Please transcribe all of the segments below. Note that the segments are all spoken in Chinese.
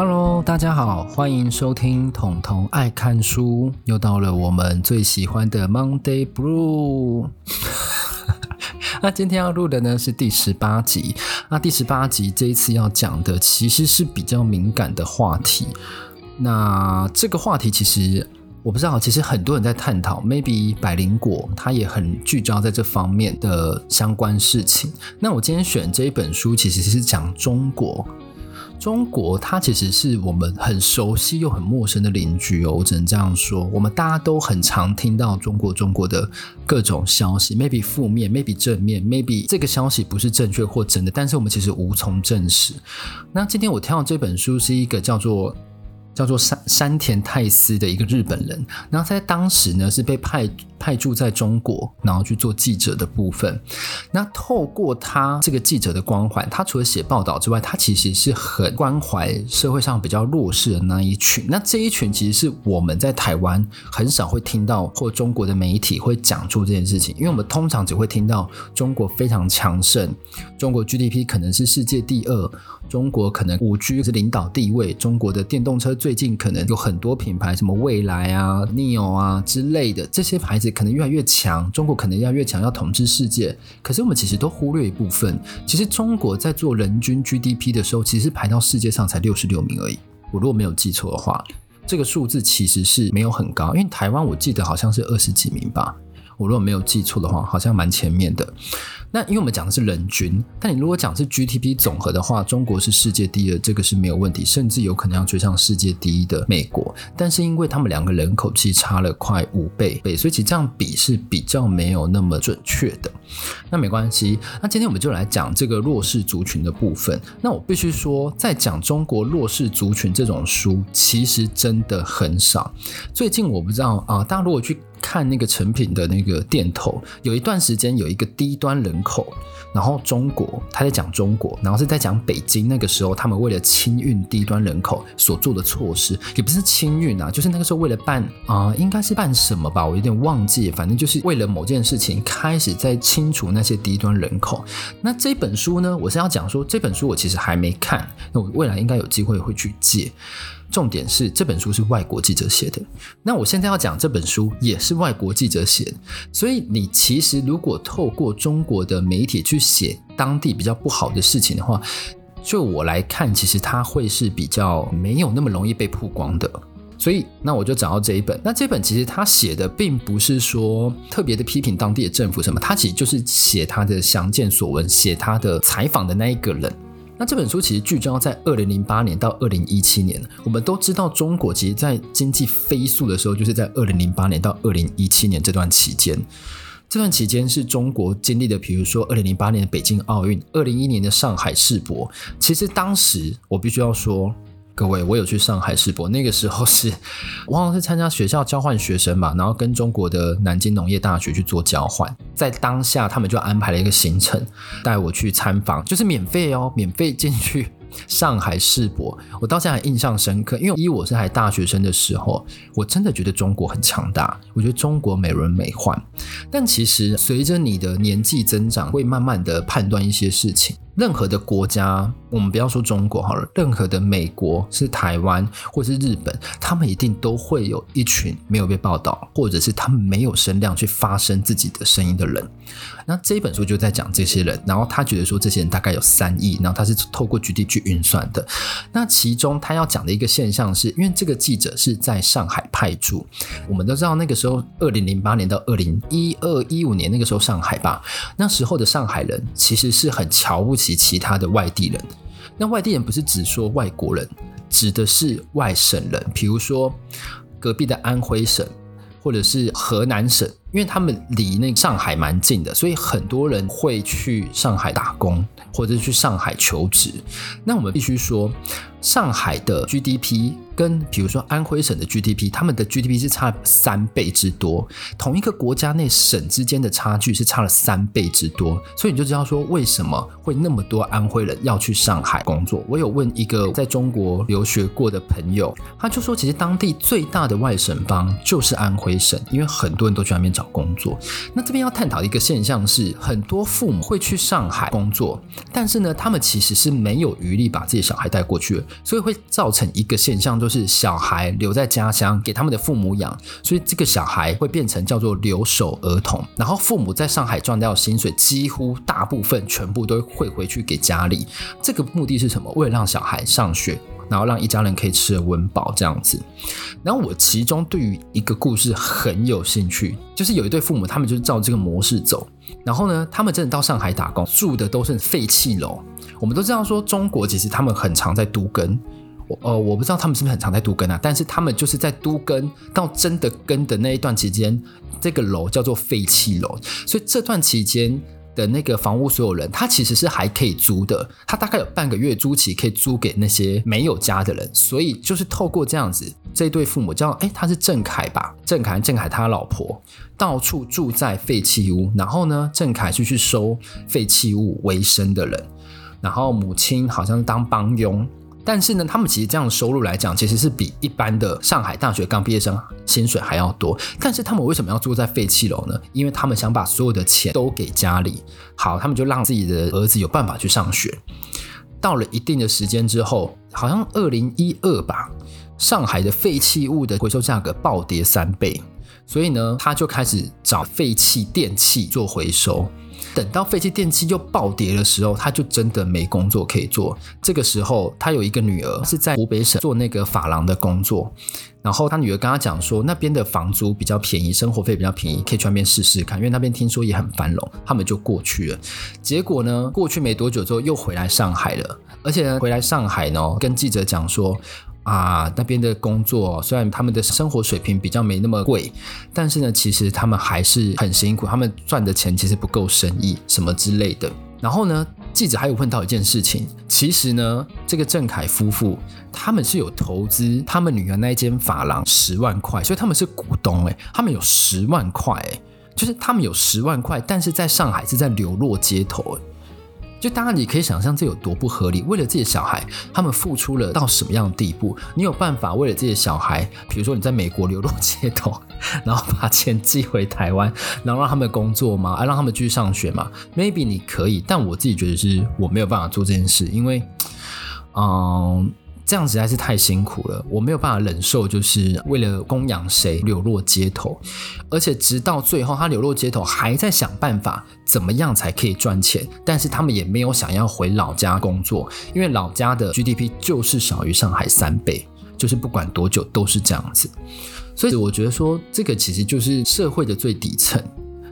Hello，大家好，欢迎收听统统爱看书，又到了我们最喜欢的 Monday Blue。那今天要录的呢是第十八集。那第十八集这一次要讲的其实是比较敏感的话题。那这个话题其实我不知道，其实很多人在探讨。Maybe 百灵果它也很聚焦在这方面的相关事情。那我今天选这一本书其实是讲中国。中国它其实是我们很熟悉又很陌生的邻居哦，我只能这样说。我们大家都很常听到中国中国的各种消息，maybe 负面，maybe 正面，maybe 这个消息不是正确或真的，但是我们其实无从证实。那今天我挑的这本书是一个叫做。叫做山山田泰司的一个日本人，然后在当时呢是被派派驻在中国，然后去做记者的部分。那透过他这个记者的光环，他除了写报道之外，他其实是很关怀社会上比较弱势的那一群。那这一群其实是我们在台湾很少会听到，或中国的媒体会讲出这件事情，因为我们通常只会听到中国非常强盛，中国 GDP 可能是世界第二。中国可能五 G 是领导地位，中国的电动车最最近可能有很多品牌，什么未来啊、neo 啊之类的，这些牌子可能越来越强，中国可能要越强，要统治世界。可是我们其实都忽略一部分，其实中国在做人均 GDP 的时候，其实排到世界上才六十六名而已。我如果没有记错的话，这个数字其实是没有很高，因为台湾我记得好像是二十几名吧。我如果没有记错的话，好像蛮前面的。那因为我们讲的是人均，但你如果讲是 GDP 总和的话，中国是世界第二，这个是没有问题，甚至有可能要追上世界第一的美国。但是因为他们两个人口其实差了快五倍倍，所以其实这样比是比较没有那么准确的。那没关系，那今天我们就来讲这个弱势族群的部分。那我必须说，在讲中国弱势族群这种书，其实真的很少。最近我不知道啊，大家如果去。看那个成品的那个店头，有一段时间有一个低端人口，然后中国他在讲中国，然后是在讲北京那个时候他们为了清运低端人口所做的措施，也不是清运啊，就是那个时候为了办啊、应该是办什么吧，我有点忘记，反正就是为了某件事情开始在清除那些低端人口。那这本书呢，我是要讲说这本书我其实还没看，那我未来应该有机会会去借。重点是这本书是外国记者写的，那我现在要讲这本书也是外国记者写的，所以你其实如果透过中国的媒体去写当地比较不好的事情的话，就我来看，其实它会是比较没有那么容易被曝光的。所以那我就找到这一本，那这本其实他写的并不是说特别的批评当地的政府什么，他其实就是写他的详见所闻，写他的采访的那一个人。那这本书其实聚焦在二零零八年到二零一七年。我们都知道，中国其实在经济飞速的时候，就是在二零零八年到二零一七年这段期间。这段期间是中国经历的，比如说二零零八年的北京奥运，二零一一年的上海世博。其实当时我必须要说。各位，我有去上海世博，那个时候是，我好像是参加学校交换学生吧，然后跟中国的南京农业大学去做交换，在当下他们就安排了一个行程，带我去参访，就是免费哦，免费进去。上海世博，我到现在还印象深刻，因为依我是还大学生的时候，我真的觉得中国很强大，我觉得中国美轮美奂。但其实随着你的年纪增长，会慢慢的判断一些事情。任何的国家，我们不要说中国好了，任何的美国、是台湾或是日本，他们一定都会有一群没有被报道，或者是他们没有声量去发声自己的声音的人。那这本书就在讲这些人，然后他觉得说这些人大概有三亿，然后他是透过 gd 去运算的。那其中他要讲的一个现象是，因为这个记者是在上海派驻，我们都知道那个时候，二零零八年到二零一二一五年那个时候上海吧，那时候的上海人其实是很瞧不起。及其他的外地人，那外地人不是只说外国人，指的是外省人，比如说隔壁的安徽省，或者是河南省，因为他们离那个上海蛮近的，所以很多人会去上海打工，或者去上海求职。那我们必须说，上海的 GDP。跟比如说安徽省的 GDP，他们的 GDP 是差三倍之多，同一个国家内省之间的差距是差了三倍之多，所以你就知道说为什么会那么多安徽人要去上海工作。我有问一个在中国留学过的朋友，他就说其实当地最大的外省帮就是安徽省，因为很多人都去那边找工作。那这边要探讨一个现象是，很多父母会去上海工作，但是呢，他们其实是没有余力把自己小孩带过去的，所以会造成一个现象，就是小孩留在家乡给他们的父母养，所以这个小孩会变成叫做留守儿童。然后父母在上海赚到薪水，几乎大部分全部都会回去给家里。这个目的是什么？为了让小孩上学。然后让一家人可以吃得温饱这样子。然后我其中对于一个故事很有兴趣，就是有一对父母，他们就是照这个模式走。然后呢，他们真的到上海打工，住的都是废弃楼。我们都知道说，中国其实他们很常在都更。我呃，我不知道他们是不是很常在都更啊？但是他们就是在都更到真的更的那一段期间，这个楼叫做废弃楼。所以这段期间。的那个房屋所有人，他其实是还可以租的，他大概有半个月租期可以租给那些没有家的人，所以就是透过这样子，这对父母叫哎，他是郑凯吧？郑凯，郑凯他老婆到处住在废弃屋，然后呢，郑凯就去收废弃物为生的人，然后母亲好像当帮佣。但是呢，他们其实这样的收入来讲，其实是比一般的上海大学刚毕业生薪水还要多。但是他们为什么要住在废弃楼呢？因为他们想把所有的钱都给家里，好，他们就让自己的儿子有办法去上学。到了一定的时间之后，好像二零一二吧，上海的废弃物的回收价格暴跌三倍，所以呢，他就开始找废弃电器做回收。等到废弃电器又暴跌的时候，他就真的没工作可以做。这个时候，他有一个女儿是在湖北省做那个发廊的工作，然后他女儿跟他讲说，那边的房租比较便宜，生活费比较便宜，可以去那边试试看，因为那边听说也很繁荣。他们就过去了。结果呢，过去没多久之后又回来上海了，而且呢，回来上海呢，跟记者讲说。啊，那边的工作虽然他们的生活水平比较没那么贵，但是呢，其实他们还是很辛苦，他们赚的钱其实不够生意什么之类的。然后呢，记者还有问到一件事情，其实呢，这个郑凯夫妇他们是有投资他们女儿那一间发廊十万块，所以他们是股东诶，他们有十万块诶，就是他们有十万块，但是在上海是在流落街头。就当然，你可以想象这有多不合理。为了自己的小孩，他们付出了到什么样的地步？你有办法为了自己的小孩，比如说你在美国流落街头，然后把钱寄回台湾，然后让他们工作吗？啊，让他们继续上学吗？Maybe 你可以，但我自己觉得是我没有办法做这件事，因为，嗯。这样实在是太辛苦了，我没有办法忍受，就是为了供养谁流落街头，而且直到最后他流落街头，还在想办法怎么样才可以赚钱，但是他们也没有想要回老家工作，因为老家的 GDP 就是少于上海三倍，就是不管多久都是这样子，所以我觉得说这个其实就是社会的最底层。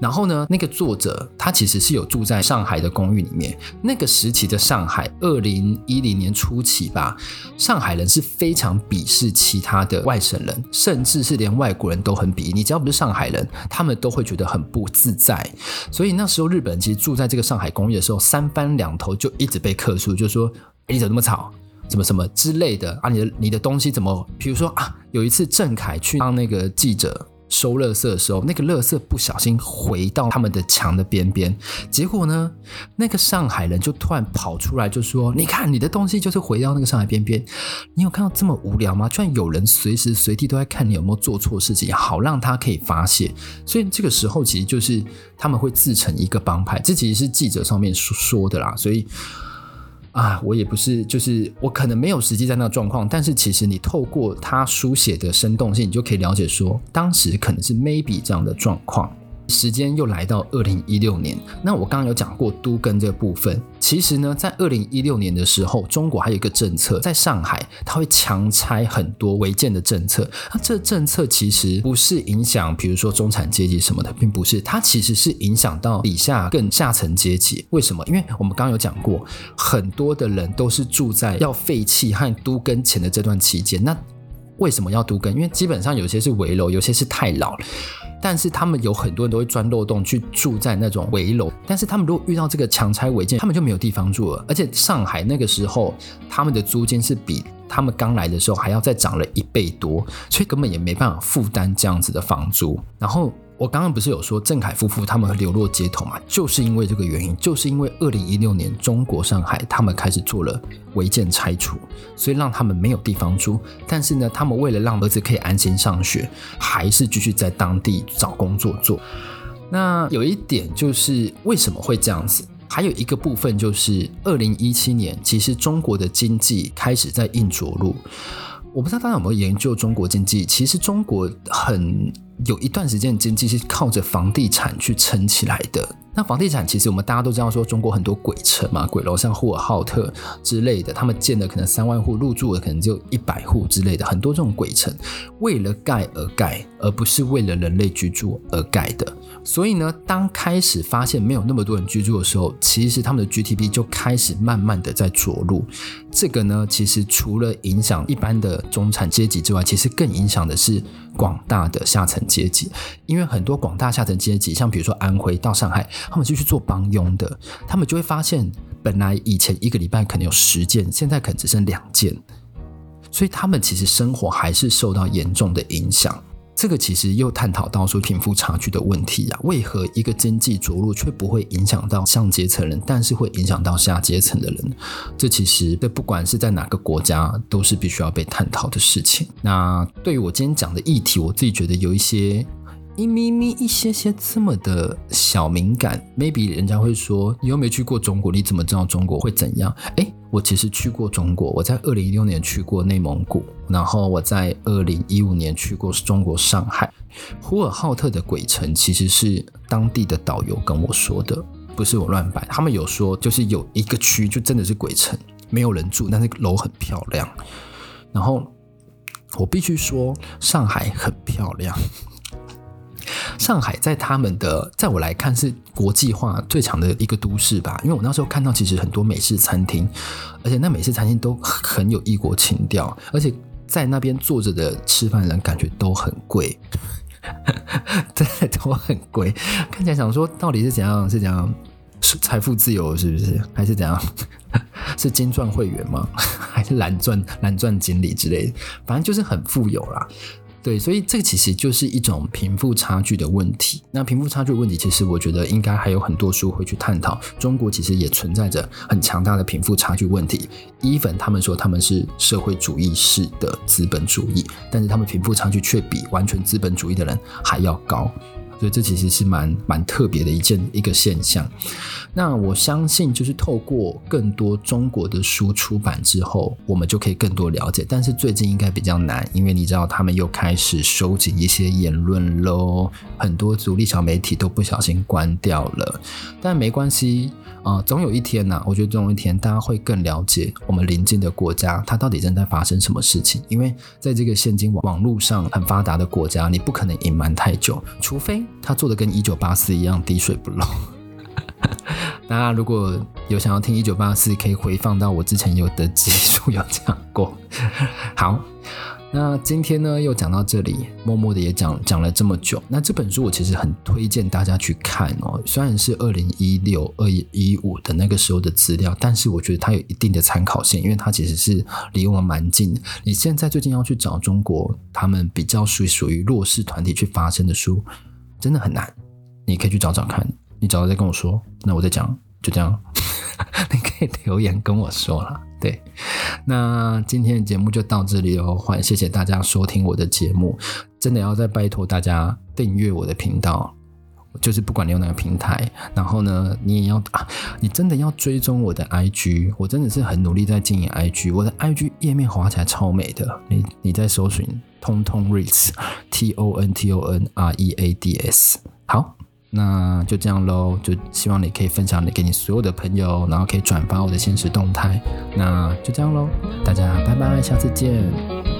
然后呢，那个作者他其实是有住在上海的公寓里面。那个时期的上海，二零一零年初期吧，上海人是非常鄙视其他的外省人，甚至是连外国人都很鄙夷。你只要不是上海人，他们都会觉得很不自在。所以那时候日本其实住在这个上海公寓的时候，三番两头就一直被客诉，就说：“你怎么那么吵？怎么什么之类的啊？你的你的东西怎么？比如说啊，有一次郑恺去当那个记者。”收垃圾的时候，那个垃圾不小心回到他们的墙的边边，结果呢，那个上海人就突然跑出来就说：“你看，你的东西就是回到那个上海边边，你有看到这么无聊吗？居然有人随时随地都在看你有没有做错事情，好让他可以发泄。所以这个时候其实就是他们会自成一个帮派，这其实是记者上面说说的啦，所以。啊，我也不是，就是我可能没有实际在那状况，但是其实你透过他书写的生动性，你就可以了解说，当时可能是 maybe 这样的状况。时间又来到二零一六年，那我刚刚有讲过都跟这个部分。其实呢，在二零一六年的时候，中国还有一个政策，在上海，它会强拆很多违建的政策。那这政策其实不是影响，比如说中产阶级什么的，并不是，它其实是影响到底下更下层阶级。为什么？因为我们刚刚有讲过，很多的人都是住在要废弃和都跟前的这段期间。那为什么要都更？因为基本上有些是围楼，有些是太老了。但是他们有很多人都会钻漏洞去住在那种围楼，但是他们如果遇到这个强拆违建，他们就没有地方住了。而且上海那个时候，他们的租金是比他们刚来的时候还要再涨了一倍多，所以根本也没办法负担这样子的房租。然后我刚刚不是有说郑凯夫妇他们流落街头嘛？就是因为这个原因，就是因为二零一六年中国上海他们开始做了违建拆除，所以让他们没有地方住。但是呢，他们为了让儿子可以安心上学，还是继续在当地找工作做。那有一点就是为什么会这样子？还有一个部分就是二零一七年，其实中国的经济开始在硬着陆。我不知道大家有没有研究中国经济？其实中国很有一段时间经济是靠着房地产去撑起来的。那房地产其实我们大家都知道，说中国很多鬼城嘛，鬼楼像呼和浩特之类的，他们建的可能三万户，入住的可能就一百户之类的，很多这种鬼城为了盖而盖，而不是为了人类居住而盖的。所以呢，当开始发现没有那么多人居住的时候，其实他们的 GDP 就开始慢慢的在着陆。这个呢，其实除了影响一般的中产阶级之外，其实更影响的是广大的下层阶级。因为很多广大下层阶级，像比如说安徽到上海，他们就去做帮佣的，他们就会发现，本来以前一个礼拜可能有十件，现在可能只剩两件，所以他们其实生活还是受到严重的影响。这个其实又探讨到说贫富差距的问题啊，为何一个经济着陆却不会影响到上阶层人，但是会影响到下阶层的人？这其实这不管是在哪个国家，都是必须要被探讨的事情。那对于我今天讲的议题，我自己觉得有一些。一咪咪一些些这么的小敏感，maybe 人家会说，你又没去过中国，你怎么知道中国会怎样？诶，我其实去过中国，我在二零一六年去过内蒙古，然后我在二零一五年去过中国上海。呼和浩特的鬼城其实是当地的导游跟我说的，不是我乱摆。他们有说，就是有一个区就真的是鬼城，没有人住，但是楼很漂亮。然后我必须说，上海很漂亮。上海在他们的，在我来看是国际化最强的一个都市吧，因为我那时候看到其实很多美式餐厅，而且那美式餐厅都很有异国情调，而且在那边坐着的吃饭人感觉都很贵，对，都很贵，看起来想说到底是怎样？是怎样？是财富自由是不是？还是怎样？是金钻会员吗？还是蓝钻蓝钻经理之类的？反正就是很富有啦。对，所以这个其实就是一种贫富差距的问题。那贫富差距的问题，其实我觉得应该还有很多书会去探讨。中国其实也存在着很强大的贫富差距问题。伊粉他们说他们是社会主义式的资本主义，但是他们贫富差距却比完全资本主义的人还要高。所以这其实是蛮蛮特别的一件一个现象。那我相信，就是透过更多中国的书出版之后，我们就可以更多了解。但是最近应该比较难，因为你知道他们又开始收紧一些言论喽，很多独立小媒体都不小心关掉了。但没关系啊，总有一天呐，我觉得总有一天大家会更了解我们邻近的国家，它到底正在发生什么事情。因为在这个现今网网络上很发达的国家，你不可能隐瞒太久，除非。他做的跟一九八四一样滴水不漏。大家如果有想要听一九八四，可以回放到我之前有的集数有讲过。好，那今天呢又讲到这里，默默的也讲讲了这么久。那这本书我其实很推荐大家去看哦，虽然是二零一六、二一五的那个时候的资料，但是我觉得它有一定的参考性，因为它其实是离我们蛮近。你现在最近要去找中国他们比较属于属于弱势团体去发声的书。真的很难，你可以去找找看，你找到再跟我说，那我再讲，就这样，你可以留言跟我说了。对，那今天的节目就到这里哦，欢迎谢谢大家收听我的节目，真的要再拜托大家订阅我的频道，就是不管你用哪个平台，然后呢，你也要啊，你真的要追踪我的 IG，我真的是很努力在经营 IG，我的 IG 页面滑起来超美的，你你在搜寻。通通 reads，T O N T O N R E A D S。好，那就这样喽。就希望你可以分享你给你所有的朋友，然后可以转发我的限时动态。那就这样喽，大家拜拜，下次见。